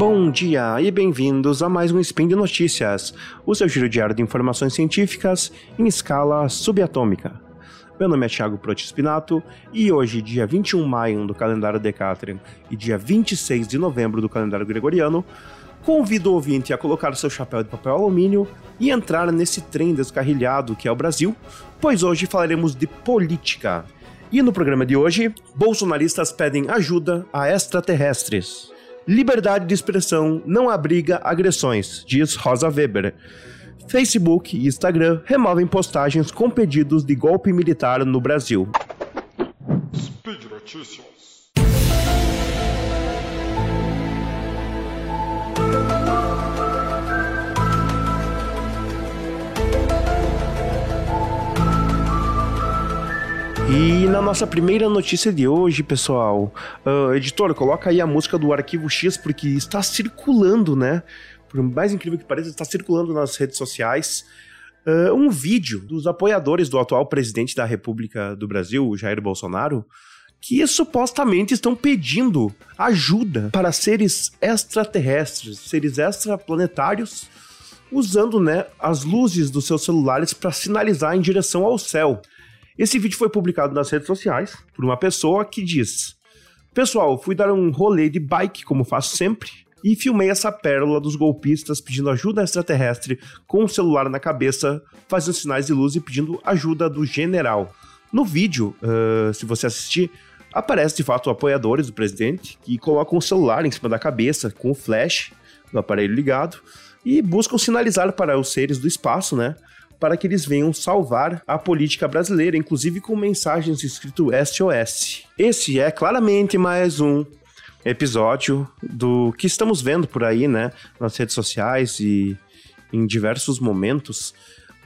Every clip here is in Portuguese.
Bom dia e bem-vindos a mais um Spin de Notícias, o seu giro diário de informações científicas em escala subatômica. Meu nome é Thiago Protispinato e hoje, dia 21 de maio do calendário Decatrian e dia 26 de novembro do calendário gregoriano, convido o ouvinte a colocar seu chapéu de papel alumínio e entrar nesse trem descarrilhado que é o Brasil, pois hoje falaremos de política. E no programa de hoje, bolsonaristas pedem ajuda a extraterrestres. Liberdade de expressão não abriga agressões, diz Rosa Weber. Facebook e Instagram removem postagens com pedidos de golpe militar no Brasil. Speed. Nossa primeira notícia de hoje, pessoal, uh, editor, coloca aí a música do Arquivo X, porque está circulando, né? Por mais incrível que pareça, está circulando nas redes sociais uh, um vídeo dos apoiadores do atual presidente da República do Brasil, Jair Bolsonaro, que supostamente estão pedindo ajuda para seres extraterrestres, seres extraplanetários, usando né, as luzes dos seus celulares para sinalizar em direção ao céu. Esse vídeo foi publicado nas redes sociais por uma pessoa que diz: Pessoal, fui dar um rolê de bike, como faço sempre, e filmei essa pérola dos golpistas pedindo ajuda extraterrestre com o celular na cabeça, fazendo sinais de luz e pedindo ajuda do general. No vídeo, uh, se você assistir, aparece de fato apoiadores do presidente que colocam o celular em cima da cabeça com o flash do aparelho ligado e buscam sinalizar para os seres do espaço, né? Para que eles venham salvar a política brasileira, inclusive com mensagens escrito SOS. Esse é claramente mais um episódio do que estamos vendo por aí, né, nas redes sociais e em diversos momentos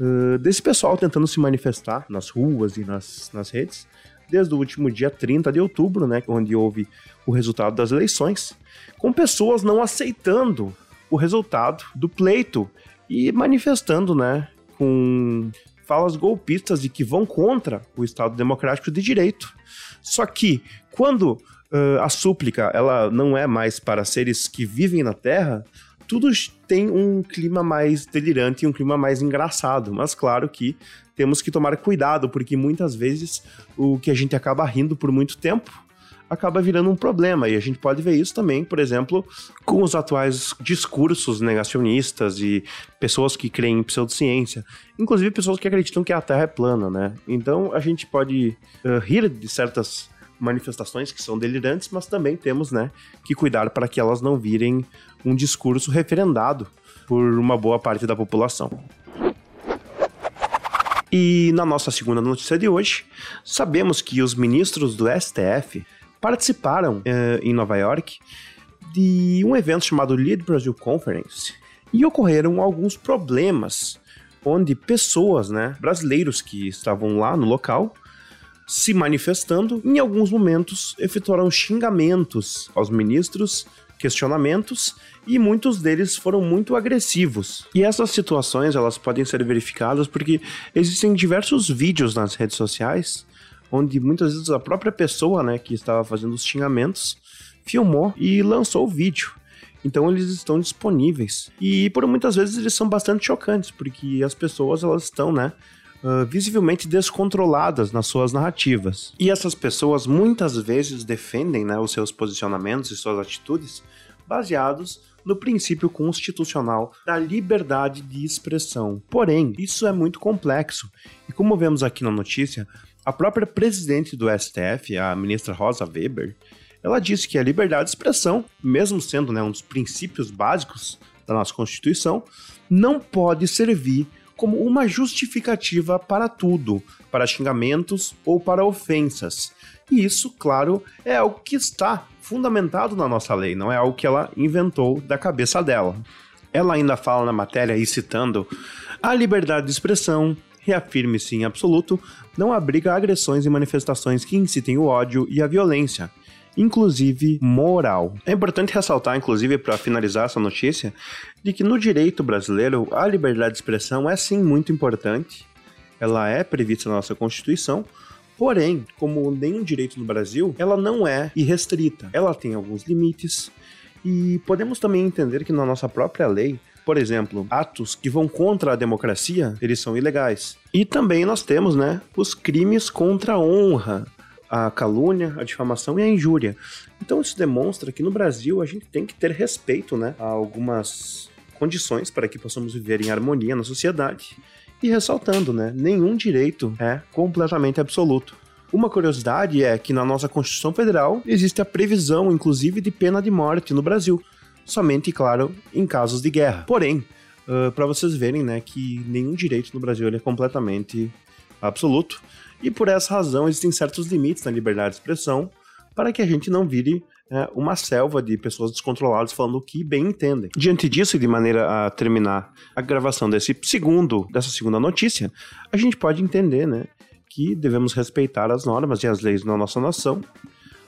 uh, desse pessoal tentando se manifestar nas ruas e nas, nas redes, desde o último dia 30 de outubro, né, onde houve o resultado das eleições, com pessoas não aceitando o resultado do pleito e manifestando, né, com falas golpistas e que vão contra o Estado Democrático de Direito. Só que quando uh, a súplica ela não é mais para seres que vivem na Terra, tudo tem um clima mais delirante e um clima mais engraçado. Mas claro que temos que tomar cuidado, porque muitas vezes o que a gente acaba rindo por muito tempo acaba virando um problema. E a gente pode ver isso também, por exemplo, com os atuais discursos negacionistas e pessoas que creem em pseudociência, inclusive pessoas que acreditam que a Terra é plana, né? Então a gente pode uh, rir de certas manifestações que são delirantes, mas também temos, né, que cuidar para que elas não virem um discurso referendado por uma boa parte da população. E na nossa segunda notícia de hoje, sabemos que os ministros do STF participaram uh, em Nova York de um evento chamado Lead Brazil Conference e ocorreram alguns problemas onde pessoas, né, brasileiros que estavam lá no local, se manifestando, em alguns momentos efetuaram xingamentos aos ministros, questionamentos e muitos deles foram muito agressivos. E essas situações elas podem ser verificadas porque existem diversos vídeos nas redes sociais onde muitas vezes a própria pessoa, né, que estava fazendo os xingamentos, filmou e lançou o vídeo. Então eles estão disponíveis. E por muitas vezes eles são bastante chocantes, porque as pessoas elas estão, né, uh, visivelmente descontroladas nas suas narrativas. E essas pessoas muitas vezes defendem, né, os seus posicionamentos e suas atitudes baseados no princípio constitucional da liberdade de expressão. Porém, isso é muito complexo. E como vemos aqui na notícia, a própria presidente do STF, a ministra Rosa Weber, ela disse que a liberdade de expressão, mesmo sendo né, um dos princípios básicos da nossa Constituição, não pode servir como uma justificativa para tudo, para xingamentos ou para ofensas. E isso, claro, é algo que está fundamentado na nossa lei, não é algo que ela inventou da cabeça dela. Ela ainda fala na matéria, e citando, a liberdade de expressão, reafirme-se em absoluto, não abriga agressões e manifestações que incitem o ódio e a violência, inclusive moral. É importante ressaltar, inclusive, para finalizar essa notícia, de que no direito brasileiro a liberdade de expressão é sim muito importante, ela é prevista na nossa Constituição, porém, como nenhum direito no Brasil, ela não é irrestrita, ela tem alguns limites E podemos também entender que na nossa própria lei, por exemplo, atos que vão contra a democracia, eles são ilegais. E também nós temos, né, os crimes contra a honra, a calúnia, a difamação e a injúria. Então isso demonstra que no Brasil a gente tem que ter respeito, né, a algumas condições para que possamos viver em harmonia na sociedade. E ressaltando, né, nenhum direito é completamente absoluto. Uma curiosidade é que na nossa Constituição Federal existe a previsão, inclusive, de pena de morte no Brasil, somente, claro, em casos de guerra. Porém, uh, para vocês verem, né, que nenhum direito no Brasil é completamente absoluto, e por essa razão existem certos limites na liberdade de expressão para que a gente não vire é, uma selva de pessoas descontroladas falando o que bem entendem. Diante disso, e de maneira a terminar a gravação desse segundo, dessa segunda notícia, a gente pode entender, né, que devemos respeitar as normas e as leis da nossa nação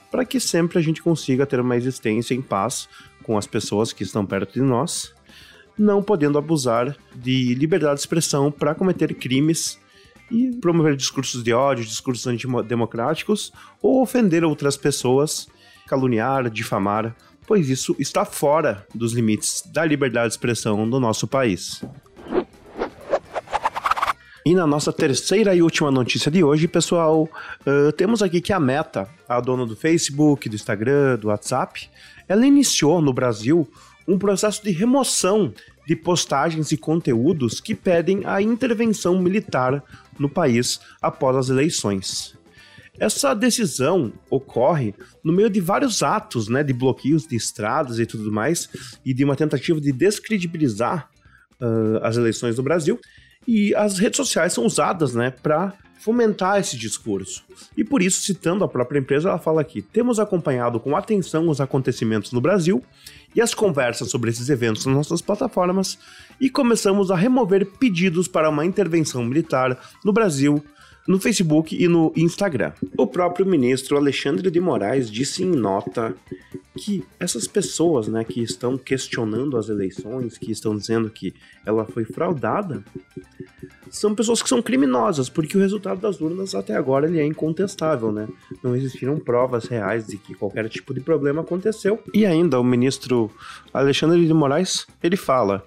para que sempre a gente consiga ter uma existência em paz com as pessoas que estão perto de nós, não podendo abusar de liberdade de expressão para cometer crimes e promover discursos de ódio, discursos antidemocráticos ou ofender outras pessoas, caluniar, difamar, pois isso está fora dos limites da liberdade de expressão do nosso país. E na nossa terceira e última notícia de hoje, pessoal, uh, temos aqui que a Meta, a dona do Facebook, do Instagram, do WhatsApp, ela iniciou no Brasil um processo de remoção de postagens e conteúdos que pedem a intervenção militar no país após as eleições. Essa decisão ocorre no meio de vários atos né, de bloqueios de estradas e tudo mais, e de uma tentativa de descredibilizar uh, as eleições do Brasil. E as redes sociais são usadas, né, para fomentar esse discurso. E por isso, citando a própria empresa, ela fala aqui: temos acompanhado com atenção os acontecimentos no Brasil e as conversas sobre esses eventos nas nossas plataformas e começamos a remover pedidos para uma intervenção militar no Brasil no Facebook e no Instagram. O próprio ministro Alexandre de Moraes disse em nota que essas pessoas, né, que estão questionando as eleições, que estão dizendo que ela foi fraudada, são pessoas que são criminosas, porque o resultado das urnas até agora ele é incontestável, né? Não existiram provas reais de que qualquer tipo de problema aconteceu. E ainda o ministro Alexandre de Moraes, ele fala: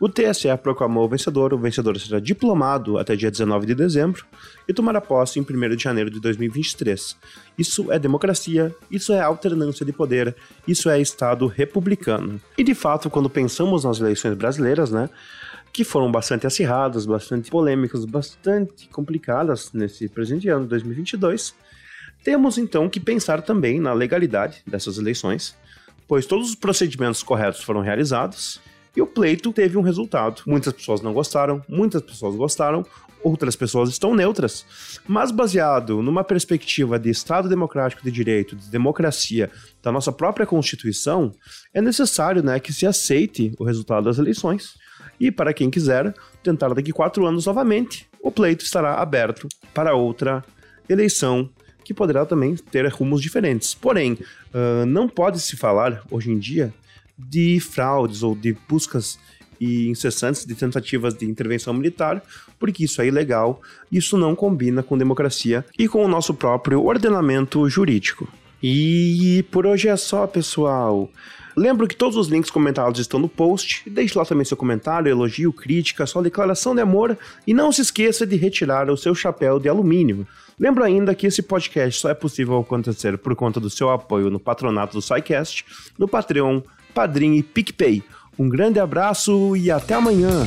o TSE proclamou o vencedor, o vencedor será diplomado até dia 19 de dezembro e tomará posse em 1 de janeiro de 2023. Isso é democracia, isso é alternância de poder, isso é Estado republicano. E de fato, quando pensamos nas eleições brasileiras, né, que foram bastante acirradas, bastante polêmicas, bastante complicadas nesse presente ano, 2022, temos então que pensar também na legalidade dessas eleições, pois todos os procedimentos corretos foram realizados e o pleito teve um resultado. Muitas pessoas não gostaram, muitas pessoas gostaram, outras pessoas estão neutras. Mas baseado numa perspectiva de Estado democrático de direito, de democracia, da nossa própria Constituição, é necessário né, que se aceite o resultado das eleições. E para quem quiser tentar daqui quatro anos novamente, o pleito estará aberto para outra eleição que poderá também ter rumos diferentes. Porém, uh, não pode se falar hoje em dia de fraudes ou de buscas e incessantes de tentativas de intervenção militar, porque isso é ilegal, isso não combina com democracia e com o nosso próprio ordenamento jurídico. E por hoje é só, pessoal. Lembro que todos os links comentados estão no post. Deixe lá também seu comentário, elogio, crítica, sua declaração de amor e não se esqueça de retirar o seu chapéu de alumínio. Lembro ainda que esse podcast só é possível acontecer por conta do seu apoio no patronato do SciCast, no Patreon, Padrim e PicPay. Um grande abraço e até amanhã!